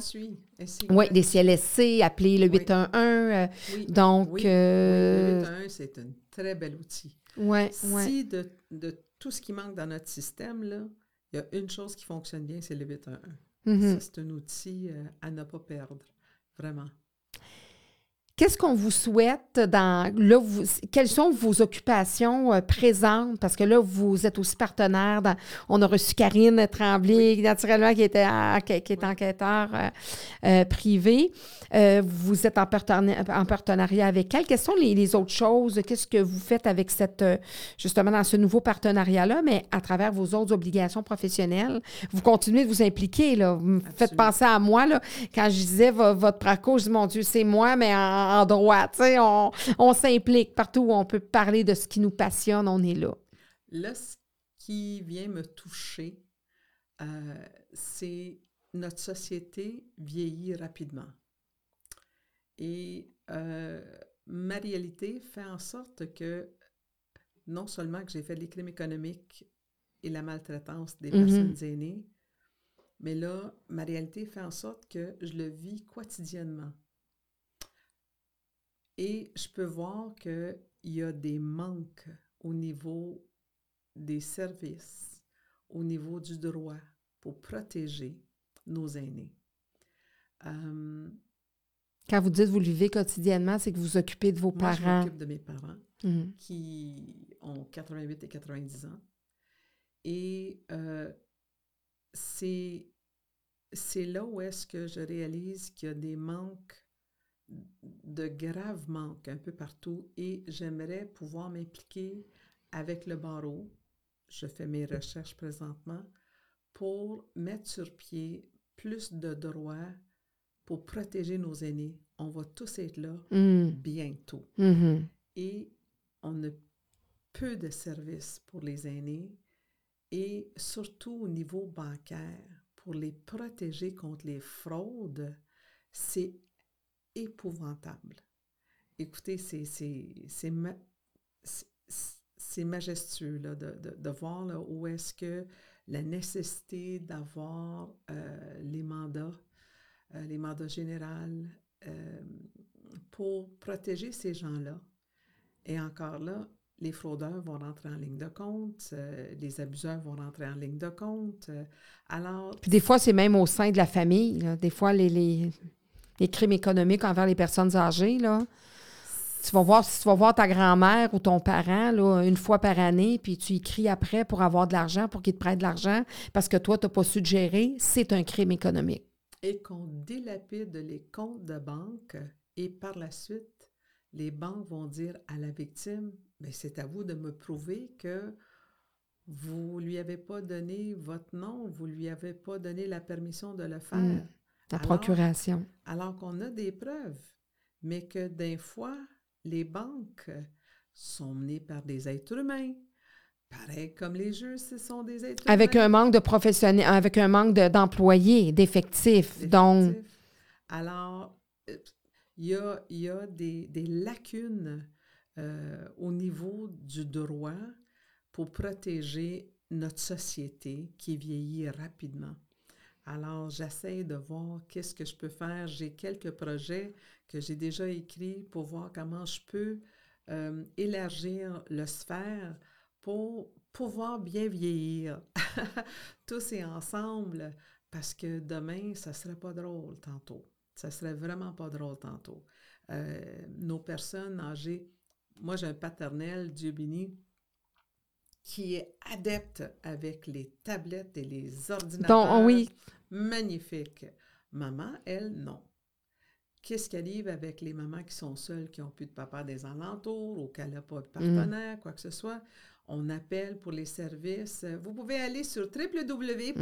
Oui, des CLSC, appelez le 811. Euh, donc. Oui. le 811, c'est un très bel outil. Oui. Si de, de, tout ce qui manque dans notre système, là, il y a une chose qui fonctionne bien, c'est le 811. Mm-hmm. C'est un outil euh, à ne pas perdre, vraiment. Qu'est-ce qu'on vous souhaite dans. Là, vous, quelles sont vos occupations euh, présentes? Parce que là, vous êtes aussi partenaire. on a reçu Karine Tremblay, naturellement, qui, était qui, est enquêteur euh, euh, privé. vous êtes en, en, partenariat avec elle. Quelles sont les, autres choses? Qu'est-ce que vous faites avec cette. justement, dans ce nouveau partenariat-là, mais à travers vos autres obligations professionnelles? Vous continuez de vous impliquer, là. Vous me faites penser à moi, là. Quand je disais votre parcours, je dis, mon Dieu, c'est moi, mais en en droit. On, on s'implique partout où on peut parler de ce qui nous passionne, on est là. Là, ce qui vient me toucher, euh, c'est notre société vieillit rapidement. Et euh, ma réalité fait en sorte que non seulement que j'ai fait les crimes économiques et la maltraitance des mm-hmm. personnes aînées, mais là, ma réalité fait en sorte que je le vis quotidiennement. Et je peux voir qu'il y a des manques au niveau des services, au niveau du droit pour protéger nos aînés. Euh, Quand vous dites vous le vivez quotidiennement, c'est que vous vous occupez de vos moi, parents. Je m'occupe de mes parents mhm. qui ont 88 et 90 ans. Et euh, c'est là où est-ce que je réalise qu'il y a des manques de graves manques un peu partout et j'aimerais pouvoir m'impliquer avec le barreau. Je fais mes recherches présentement pour mettre sur pied plus de droits pour protéger nos aînés. On va tous être là mm. bientôt. Mm-hmm. Et on a peu de services pour les aînés et surtout au niveau bancaire, pour les protéger contre les fraudes, c'est épouvantable. Écoutez, c'est majestueux là, de, de, de, voir là, où est-ce que la nécessité d'avoir euh, les mandats, euh, les mandats généraux, euh, pour protéger ces gens-là. Et encore là, les fraudeurs vont rentrer en ligne de compte, les abuseurs vont rentrer en ligne de compte. alors. Puis des fois, c'est même au sein de la famille. Des fois, les, les, les crimes économiques envers les personnes âgées, là. Tu vas voir, si tu vas voir ta grand-mère ou ton parent là, une fois par année, puis tu écris après pour avoir de l'argent, pour qu'il te prête de l'argent, parce que toi, tu n'as pas su gérer, c'est un crime économique. Et qu'on délapide les comptes de banque et par la suite, les banques vont dire à la victime, c'est à vous de me prouver que vous lui avez pas donné votre nom, vous lui avez pas donné la permission de le faire. Mm. La procuration. Alors qu'on a des preuves, mais que des fois, les banques sont menées par des êtres humains. Pareil comme les jeux, ce sont des êtres avec humains. Un manque de professionnels, avec un manque d'employés, d'effectifs. Donc. Alors, il y a, y a des, des lacunes euh, au niveau du droit pour protéger notre société qui vieillit rapidement. Alors, j'essaie de voir qu'est-ce que je peux faire. J'ai quelques projets que j'ai déjà écrits pour voir comment je peux euh, élargir le sphère pour pouvoir bien vieillir tous et ensemble parce que demain, ça serait pas drôle tantôt. Ça serait vraiment pas drôle tantôt. Euh, nos personnes âgées, moi j'ai un paternel, Dieu béni, qui est adepte avec les tablettes et les ordinateurs. Donc, oui. Magnifique. Maman, elle, non. Qu'est-ce qui arrive avec les mamans qui sont seules, qui n'ont plus de papa des alentours ou qui n'ont pas de mm. partenaire, quoi que ce soit? On appelle pour les services. Vous pouvez aller sur www.qc.ca.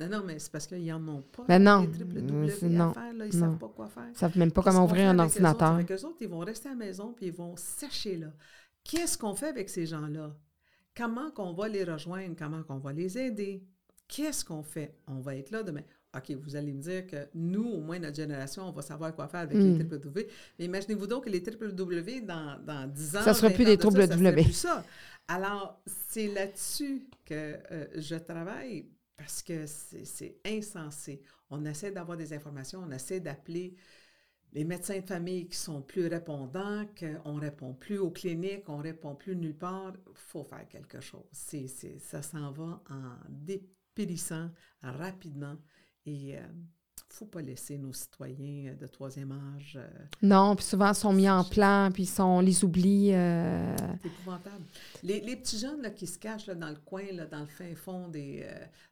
Non, non, mais c'est parce qu'ils n'en ont pas. Ben non. Les non. Faire, là, ils ne savent pas quoi faire. Ils ne savent même pas comment ouvrir un ordinateur. Eux autres, ils vont rester à la maison puis ils vont sécher là. Qu'est-ce qu'on fait avec ces gens-là? Comment qu'on va les rejoindre? Comment qu'on va les aider? Qu'est-ce qu'on fait? On va être là demain. OK, vous allez me dire que nous, au moins notre génération, on va savoir quoi faire avec les hmm. triple W. Mais imaginez-vous donc que les W, dans, dans 10 ans, ça ne sera plus des triple W. ça. Alors, c'est là-dessus que euh, je travaille parce que c'est insensé. On essaie d'avoir des informations, on essaie d'appeler les médecins de famille qui sont plus répondants, qu'on ne répond plus aux cliniques, on ne répond plus nulle part. Il faut faire quelque chose. Ça s'en va en dépérissant rapidement. Et il euh, ne faut pas laisser nos citoyens euh, de troisième âge. Euh, non, puis souvent, ils sont mis en plan, puis on les oublie. C'est épouvantable. Les, les, petits jeunes là, qui se cachent là, dans le coin, là, dans le fin fond des,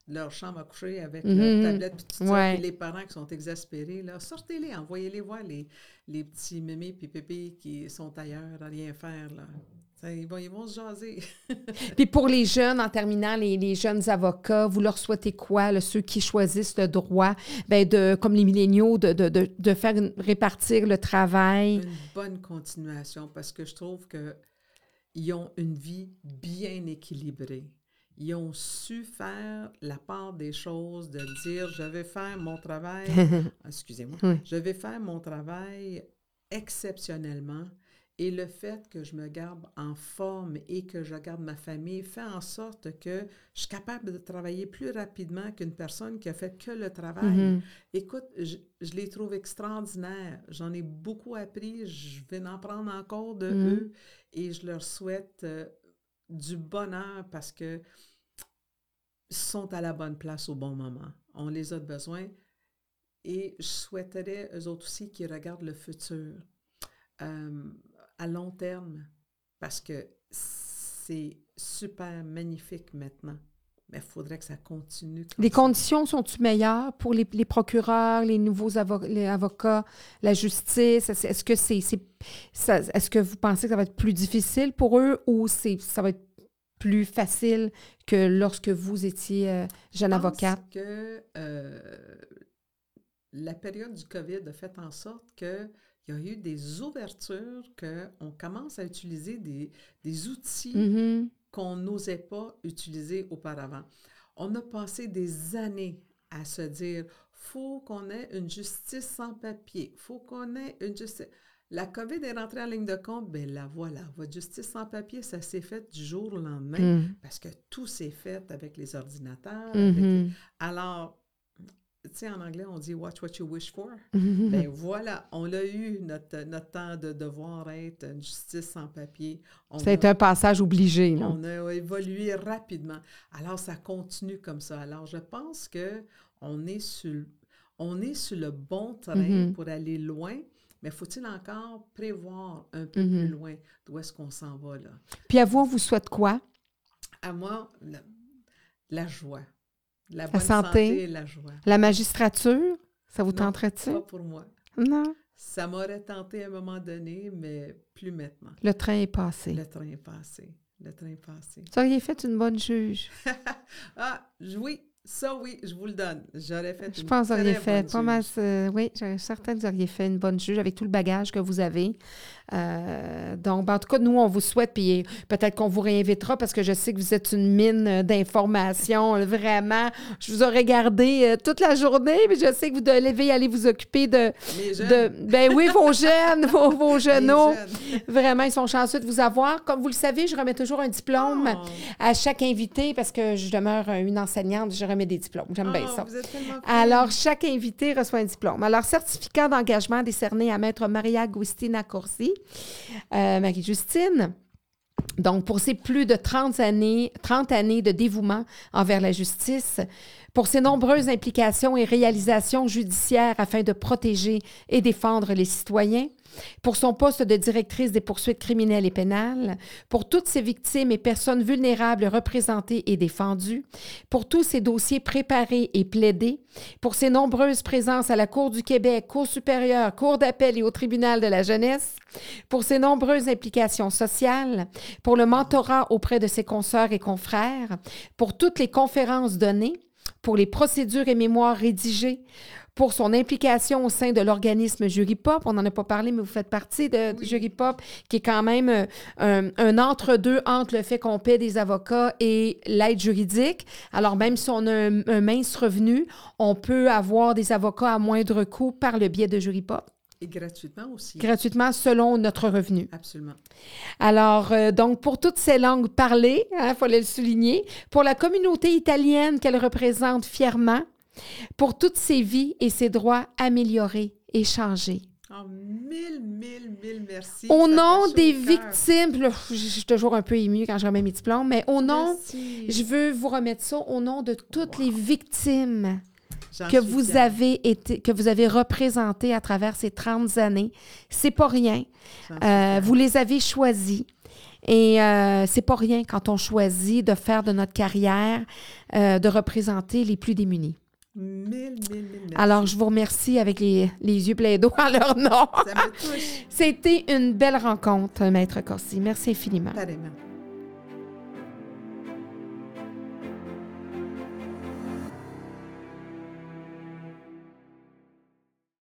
de leur chambre à coucher avec leur mhm. tablette, puis les parents qui sont exaspérés, sortez-les, envoyez-les voir les, les petits mémés puis pépés qui sont ailleurs à rien faire. Là. Ils vont, se jaser. Puis pour les jeunes, en terminant, les, jeunes avocats, vous leur souhaitez quoi, ceux qui choisissent le droit, ben de, comme les milléniaux, de, de, de, faire répartir le travail? Une bonne continuation parce que je trouve qu'ils ont une vie bien équilibrée. Ils ont su faire la part des choses, de dire je vais faire mon travail, excusez-moi, je vais faire mon travail exceptionnellement et le fait que je me garde en forme et que je garde ma famille fait en sorte que je suis capable de travailler plus rapidement qu'une personne qui a fait que le travail. Mm-hmm. Écoute, je, les trouve extraordinaires. J'en ai beaucoup appris. Je vais en prendre encore de mm-hmm. eux et je leur souhaite euh, du bonheur parce que sont à la bonne place au bon moment. On les a besoin. Et je souhaiterais, eux autres aussi, qu'ils regardent le futur. Euh, à long terme parce que c'est super magnifique maintenant. Mais il faudrait que ça continue. Les conditions sont-tu meilleures pour les, procureurs, les nouveaux avocats, la justice? Est-ce que c'est, est-ce que vous pensez que ça va être plus difficile pour eux ou c'est, ça va être plus facile que lorsque vous étiez euh, jeune avocat? que euh, la période du COVID a fait en sorte que il y a eu des ouvertures qu'on commence à utiliser des, des outils mm-hmm. qu'on n'osait pas utiliser auparavant. On a passé des années à se dire, faut qu'on ait une justice sans papier, faut qu'on ait une justice... La COVID est rentrée en ligne de compte, bien la voilà. Votre justice sans papier, ça s'est fait du jour au lendemain mm. parce que tout s'est fait avec les ordinateurs. Mm-hmm. Alors, tu sais, en anglais, on dit Watch what you wish for. ben voilà, on a eu notre, notre temps de devoir être une justice sans papier. C'est un passage obligé. Là. On a évolué rapidement. Alors, ça continue comme ça. Alors, je pense que on est sur, on est sur le bon train mm-hmm. pour aller loin. Mais faut-il encore prévoir un peu plus mm-hmm. loin d'où est-ce qu'on s'en va là? Puis à vous, on vous souhaite quoi? À moi, la joie. La, bonne santé, et la joie. La magistrature, ça vous tenterait-il? Pas pour moi. Non. Ça m'aurait tenté à un moment donné, mais plus maintenant. Le train est passé. Le train est passé. Le train est passé. Vous auriez fait une bonne juge. ah, oui, ça, oui, je vous le donne. J'aurais fait Je pense que vous auriez fait pas mal. oui, je suis certaine que vous auriez fait une bonne juge avec tout le bagage que vous avez. Euh, donc, ben, en tout cas, nous, on vous souhaite, puis peut-être qu'on vous réinvitera parce que je sais que vous êtes une mine d'informations. Vraiment, je vous aurais gardé euh, toute la journée, mais je sais que vous devez aller vous occuper de. de ben oui, vos jeunes, vos, vos jeunes. Vraiment, ils sont chanceux de vous avoir. Comme vous le savez, je remets toujours un diplôme oh. à chaque invité parce que je demeure une enseignante. Je des diplômes. J'aime bien oh, ça. Alors, chaque invité reçoit un diplôme. Alors, certificat d'engagement décerné à Maître Maria Agustina Corsi. Euh, Marie-Justine. Donc, pour ses plus de 30 années, 30 années de dévouement envers la justice, pour ses nombreuses implications et réalisations judiciaires afin de protéger et défendre les citoyens, pour son poste de directrice des poursuites criminelles et pénales, pour toutes ces victimes et personnes vulnérables représentées et défendues, pour tous ces dossiers préparés et plaidés, pour ses nombreuses présences à la Cour du Québec, Cour supérieure, Cour d'appel et au tribunal de la jeunesse, pour ses nombreuses implications sociales, pour le mentorat auprès de ses consoeurs et confrères, pour toutes les conférences données, pour les procédures et mémoires rédigées, pour son implication au sein de l'organisme Jury Pop. On n'en a pas parlé, mais vous faites partie de Jury Pop, qui est quand même euh, un, entre-deux entre le fait qu'on paie des avocats et l'aide juridique. Alors, même si on a un, mince revenu, on peut avoir des avocats à moindre coût par le biais de Jury Pop. Et gratuitement aussi. Gratuitement selon notre revenu. Absolument. Alors, euh, donc, pour toutes ces langues parlées, il hein, fallait le souligner, pour la communauté italienne qu'elle représente fièrement, pour toutes ses vies et ses droits améliorés et changés. Oh, mille, mille, mille merci. Au nom des victimes, je, suis toujours un peu émue quand je remets mes diplômes, mais au nom, je veux vous remettre ça au nom de toutes les victimes que vous avez été, que vous avez représentées à travers ces 30 années. C'est pas rien. Euh, vous les avez choisies. Et euh, c'est pas rien quand on choisit de faire de notre carrière, euh, de représenter les plus démunis. Mille, mille, mille Alors, je vous remercie avec les, les yeux pleins d'eau à leur nom. Ça me touche. C'était une belle rencontre, Maître Corsi. Merci infiniment.